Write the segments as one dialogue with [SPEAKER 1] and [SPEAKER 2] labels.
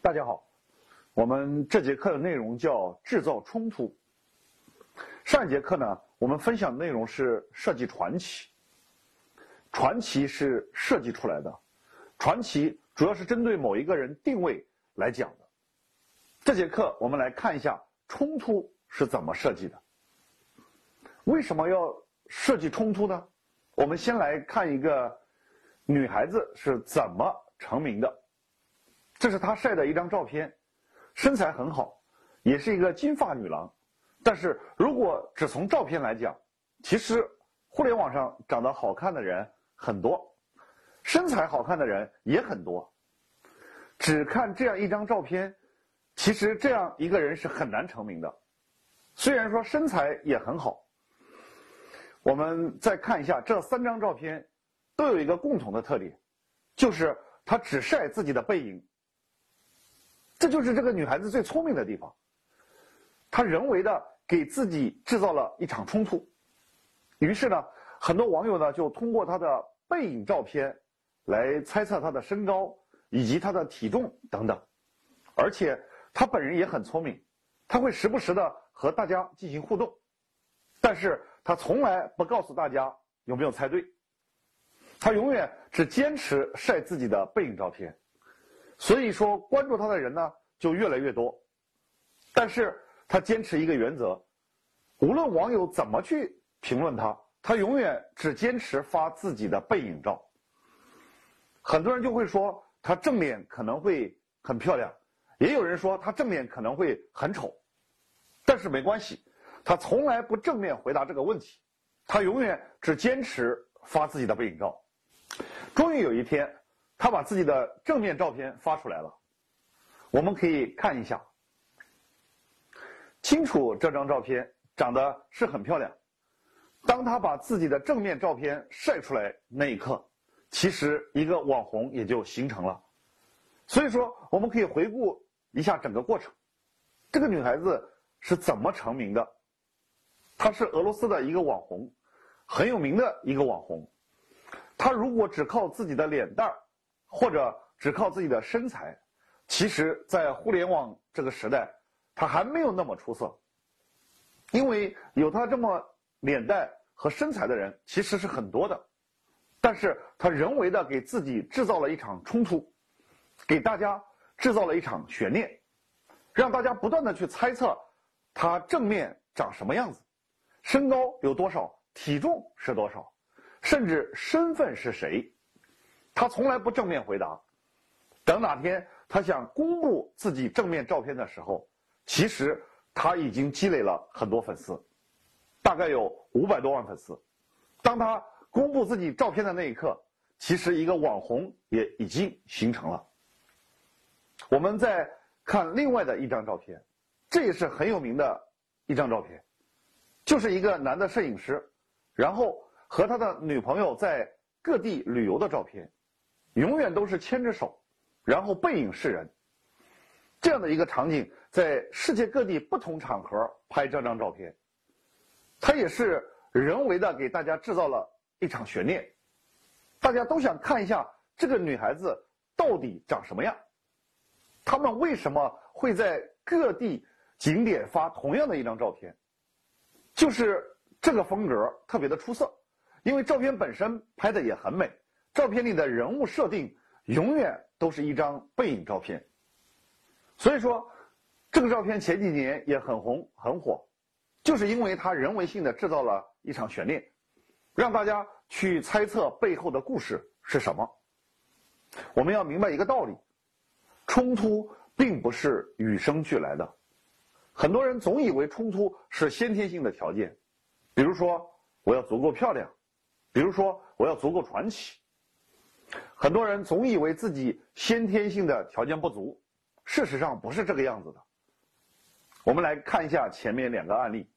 [SPEAKER 1] 大家好，我们这节课的内容叫制造冲突。上一节课呢，我们分享的内容是设计传奇。传奇是设计出来的，传奇主要是针对某一个人定位来讲的。这节课我们来看一下冲突是怎么设计的。为什么要设计冲突呢？我们先来看一个女孩子是怎么成名的。这是她晒的一张照片，身材很好，也是一个金发女郎。但是如果只从照片来讲，其实互联网上长得好看的人很多，身材好看的人也很多。只看这样一张照片，其实这样一个人是很难成名的。虽然说身材也很好。我们再看一下这三张照片，都有一个共同的特点，就是她只晒自己的背影。这就是这个女孩子最聪明的地方，她人为的给自己制造了一场冲突。于是呢，很多网友呢就通过她的背影照片，来猜测她的身高以及她的体重等等。而且她本人也很聪明，她会时不时的和大家进行互动，但是。他从来不告诉大家有没有猜对，他永远只坚持晒自己的背影照片，所以说关注他的人呢就越来越多。但是他坚持一个原则，无论网友怎么去评论他，他永远只坚持发自己的背影照。很多人就会说他正脸可能会很漂亮，也有人说他正脸可能会很丑，但是没关系。他从来不正面回答这个问题，他永远只坚持发自己的背影照。终于有一天，他把自己的正面照片发出来了，我们可以看一下。清楚这张照片长得是很漂亮。当他把自己的正面照片晒出来那一刻，其实一个网红也就形成了。所以说，我们可以回顾一下整个过程，这个女孩子是怎么成名的？她是俄罗斯的一个网红，很有名的一个网红。她如果只靠自己的脸蛋儿，或者只靠自己的身材，其实，在互联网这个时代，他还没有那么出色。因为有他这么脸蛋和身材的人其实是很多的，但是他人为的给自己制造了一场冲突，给大家制造了一场悬念，让大家不断的去猜测他正面长什么样子。身高有多少？体重是多少？甚至身份是谁？他从来不正面回答。等哪天他想公布自己正面照片的时候，其实他已经积累了很多粉丝，大概有五百多万粉丝。当他公布自己照片的那一刻，其实一个网红也已经形成了。我们再看另外的一张照片，这也是很有名的一张照片。就是一个男的摄影师，然后和他的女朋友在各地旅游的照片，永远都是牵着手，然后背影示人。这样的一个场景，在世界各地不同场合拍这张照片，他也是人为的给大家制造了一场悬念，大家都想看一下这个女孩子到底长什么样，他们为什么会在各地景点发同样的一张照片？就是这个风格特别的出色，因为照片本身拍的也很美，照片里的人物设定永远都是一张背影照片，所以说这个照片前几年也很红很火，就是因为它人为性的制造了一场悬念，让大家去猜测背后的故事是什么。我们要明白一个道理，冲突并不是与生俱来的。很多人总以为冲突是先天性的条件，比如说我要足够漂亮，比如说我要足够传奇。很多人总以为自己先天性的条件不足，事实上不是这个样子的。我们来看一下前面两个案例，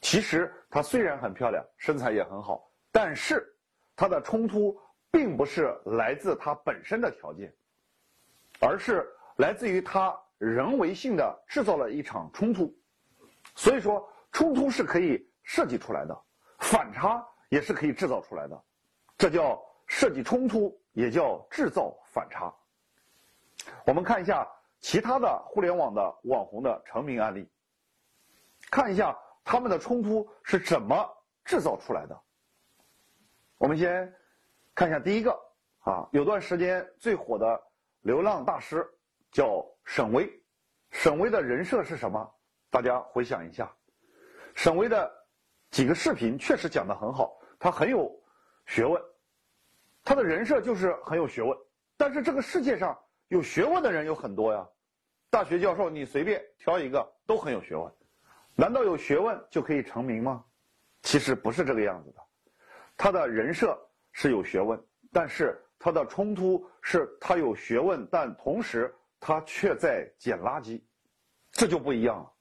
[SPEAKER 1] 其实她虽然很漂亮，身材也很好，但是她的冲突并不是来自她本身的条件，而是来自于她。人为性的制造了一场冲突，所以说冲突是可以设计出来的，反差也是可以制造出来的，这叫设计冲突，也叫制造反差。我们看一下其他的互联网的网红的成名案例，看一下他们的冲突是怎么制造出来的。我们先看一下第一个啊，有段时间最火的流浪大师叫沈巍，沈巍的人设是什么？大家回想一下，沈巍的几个视频确实讲得很好，他很有学问，他的人设就是很有学问。但是这个世界上有学问的人有很多呀，大学教授你随便挑一个都很有学问，难道有学问就可以成名吗？其实不是这个样子的，他的人设是有学问，但是他的冲突是他有学问，但同时他却在捡垃圾，这就不一样了。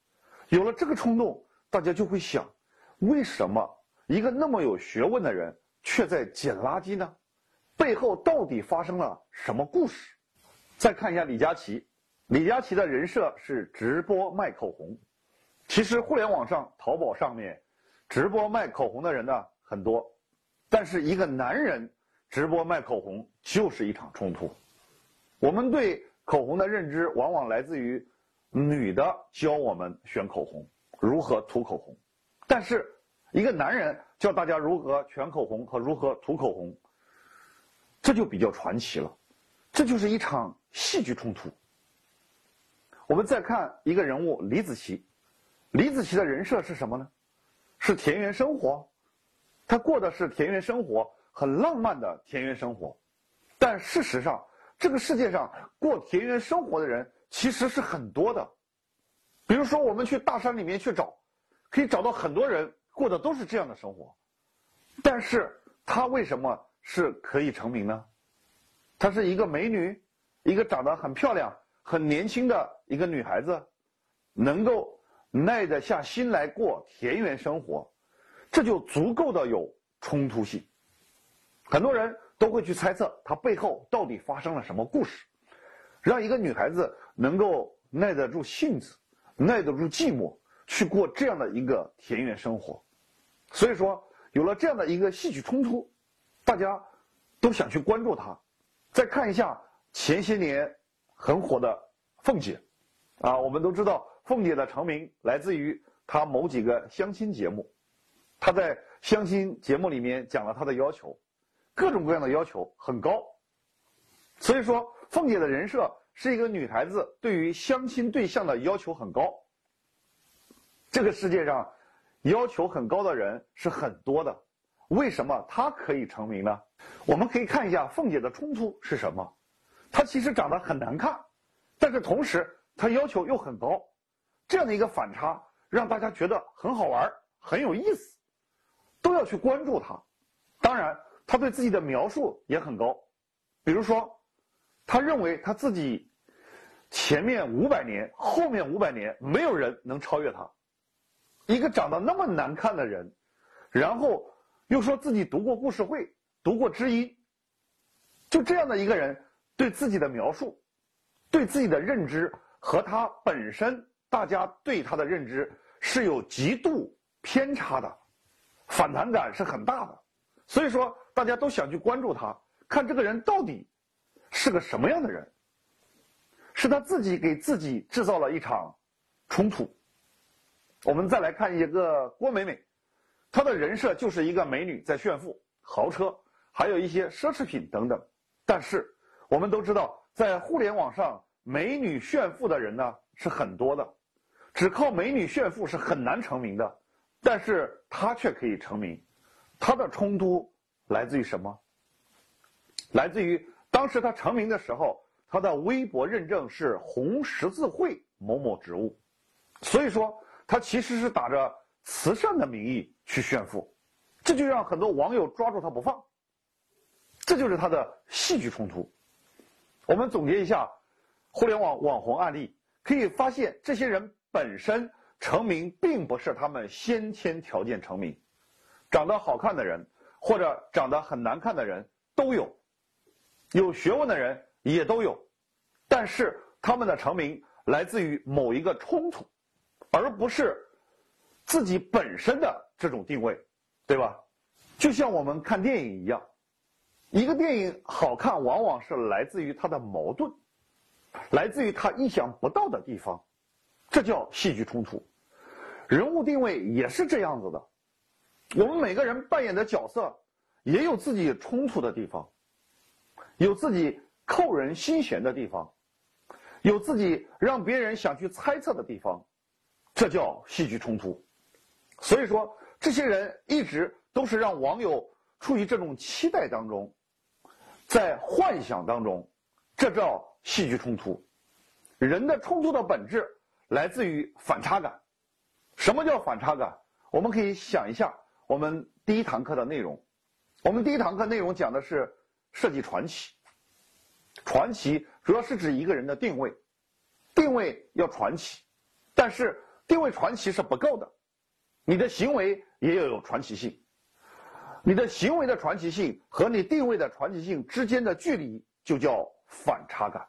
[SPEAKER 1] 有了这个冲动，大家就会想，为什么一个那么有学问的人却在捡垃圾呢？背后到底发生了什么故事？再看一下李佳琦，李佳琦的人设是直播卖口红。其实互联网上、淘宝上面，直播卖口红的人呢很多，但是一个男人直播卖口红就是一场冲突。我们对口红的认知往往来自于女的教我们选口红，如何涂口红，但是一个男人教大家如何选口红和如何涂口红。这就比较传奇了，这就是一场戏剧冲突。我们再看一个人物李子柒，李子柒的人设是什么呢？是田园生活，他过的是田园生活，很浪漫的田园生活。但事实上，这个世界上过田园生活的人其实是很多的。比如说，我们去大山里面去找，可以找到很多人过的都是这样的生活。但是他为什么？是可以成名呢？她是一个美女，一个长得很漂亮、很年轻的一个女孩子，能够耐得下心来过田园生活，这就足够的有冲突性。很多人都会去猜测她背后到底发生了什么故事，让一个女孩子能够耐得住性子、耐得住寂寞，去过这样的一个田园生活。所以说，有了这样的一个戏剧冲突。大家都想去关注她，再看一下前些年很火的凤姐，啊，我们都知道凤姐的成名来自于她某几个相亲节目，她在相亲节目里面讲了她的要求，各种各样的要求很高，所以说凤姐的人设是一个女孩子对于相亲对象的要求很高。这个世界上要求很高的人是很多的。为什么她可以成名呢？我们可以看一下凤姐的冲突是什么。她其实长得很难看，但是同时她要求又很高，这样的一个反差让大家觉得很好玩、很有意思，都要去关注她。当然，她对自己的描述也很高，比如说，她认为她自己前面五百年、后面五百年没有人能超越她。一个长得那么难看的人，然后。又说自己读过故事会，读过知音。就这样的一个人，对自己的描述，对自己的认知和他本身，大家对他的认知是有极度偏差的，反弹感是很大的。所以说，大家都想去关注他，看这个人到底是个什么样的人。是他自己给自己制造了一场冲突。我们再来看一个郭美美。她的人设就是一个美女在炫富，豪车，还有一些奢侈品等等。但是我们都知道，在互联网上，美女炫富的人呢是很多的，只靠美女炫富是很难成名的。但是她却可以成名，她的冲突来自于什么？来自于当时她成名的时候，她的微博认证是红十字会某某职务，所以说她其实是打着。慈善的名义去炫富，这就让很多网友抓住他不放。这就是他的戏剧冲突。我们总结一下，互联网网红案例，可以发现这些人本身成名并不是他们先天条件成名，长得好看的人或者长得很难看的人都有，有学问的人也都有，但是他们的成名来自于某一个冲突，而不是。自己本身的这种定位，对吧？就像我们看电影一样，一个电影好看，往往是来自于它的矛盾。来自于它意想不到的地方，这叫戏剧冲突。人物定位也是这样子的，我们每个人扮演的角色也有自己冲突的地方，有自己扣人心弦的地方，有自己让别人想去猜测的地方，这叫戏剧冲突。所以说，这些人一直都是让网友处于这种期待当中，在幻想当中，这叫戏剧冲突。人的冲突的本质来自于反差感。什么叫反差感？我们可以想一下我们第一堂课的内容。我们第一堂课内容讲的是设计传奇。传奇主要是指一个人的定位，定位要传奇，但是定位传奇是不够的。你的行为也要有传奇性，你的行为的传奇性和你定位的传奇性之间的距离就叫反差感。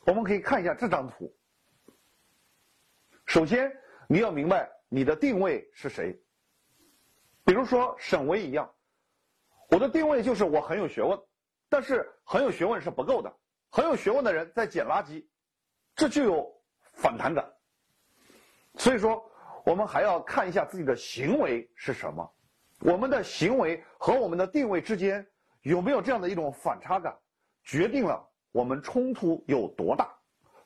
[SPEAKER 1] 我们可以看一下这张图。首先，你要明白你的定位是谁。比如说沈巍一样，我的定位就是我很有学问，但是很有学问是不够的，很有学问的人在捡垃圾，这就有反弹感。所以说。我们还要看一下自己的行为是什么，我们的行为和我们的定位之间有没有这样的一种反差感，决定了我们冲突有多大。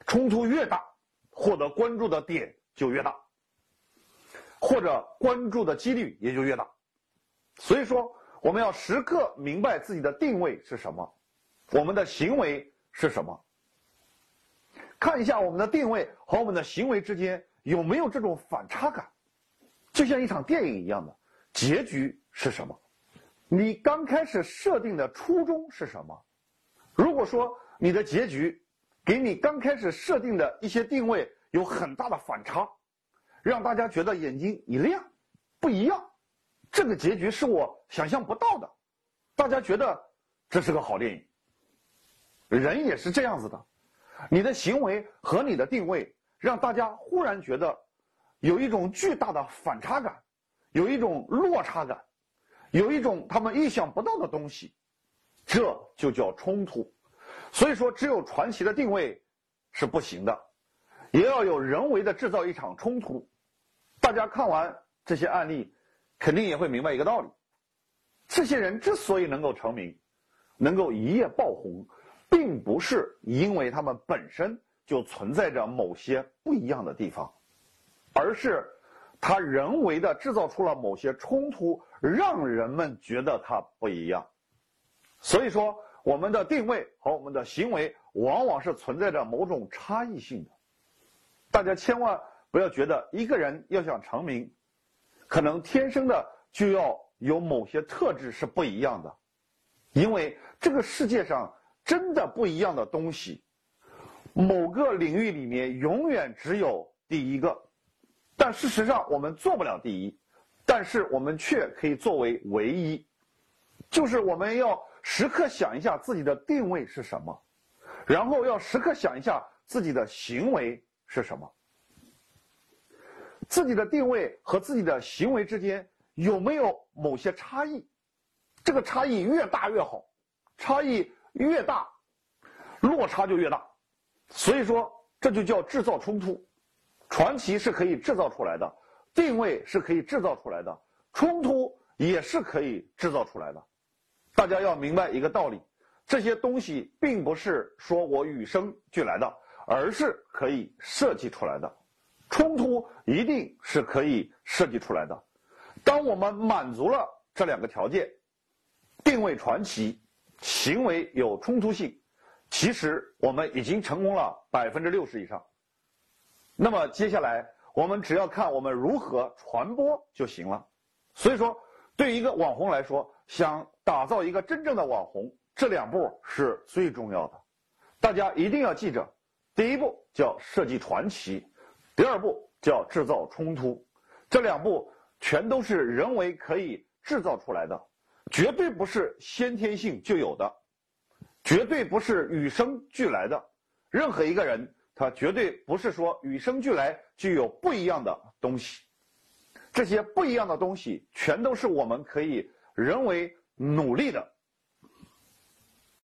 [SPEAKER 1] 冲突越大，获得关注的点就越大，或者关注的几率也就越大。所以说，我们要时刻明白自己的定位是什么，我们的行为是什么。看一下我们的定位和我们的行为之间。有没有这种反差感？就像一场电影一样的结局是什么？你刚开始设定的初衷是什么？如果说你的结局给你刚开始设定的一些定位有很大的反差，让大家觉得眼睛一亮，不一样，这个结局是我想象不到的，大家觉得这是个好电影。人也是这样子的，你的行为和你的定位。让大家忽然觉得有一种巨大的反差感，有一种落差感，有一种他们意想不到的东西，这就叫冲突。所以说，只有传奇的定位是不行的，也要有人为的制造一场冲突。大家看完这些案例，肯定也会明白一个道理：这些人之所以能够成名，能够一夜爆红，并不是因为他们本身。就存在着某些不一样的地方，而是他人为的制造出了某些冲突，让人们觉得他不一样。所以说，我们的定位和我们的行为往往是存在着某种差异性的。大家千万不要觉得一个人要想成名，可能天生的就要有某些特质是不一样的，因为这个世界上真的不一样的东西。某个领域里面永远只有第一个，但事实上我们做不了第一，但是我们却可以作为唯一，就是我们要时刻想一下自己的定位是什么，然后要时刻想一下自己的行为是什么，自己的定位和自己的行为之间有没有某些差异，这个差异越大越好，差异越大，落差就越大。所以说，这就叫制造冲突。传奇是可以制造出来的，定位是可以制造出来的，冲突也是可以制造出来的。大家要明白一个道理：这些东西并不是说我与生俱来的，而是可以设计出来的。冲突一定是可以设计出来的。当我们满足了这两个条件，定位传奇，行为有冲突性。其实我们已经成功了百分之六十以上。那么接下来我们只要看我们如何传播就行了。所以说，对于一个网红来说，想打造一个真正的网红，这两步是最重要的。大家一定要记着：第一步叫设计传奇，第二步叫制造冲突。这两步全都是人为可以制造出来的，绝对不是先天性就有的。绝对不是与生俱来的，任何一个人，他绝对不是说与生俱来具有不一样的东西，这些不一样的东西，全都是我们可以人为努力的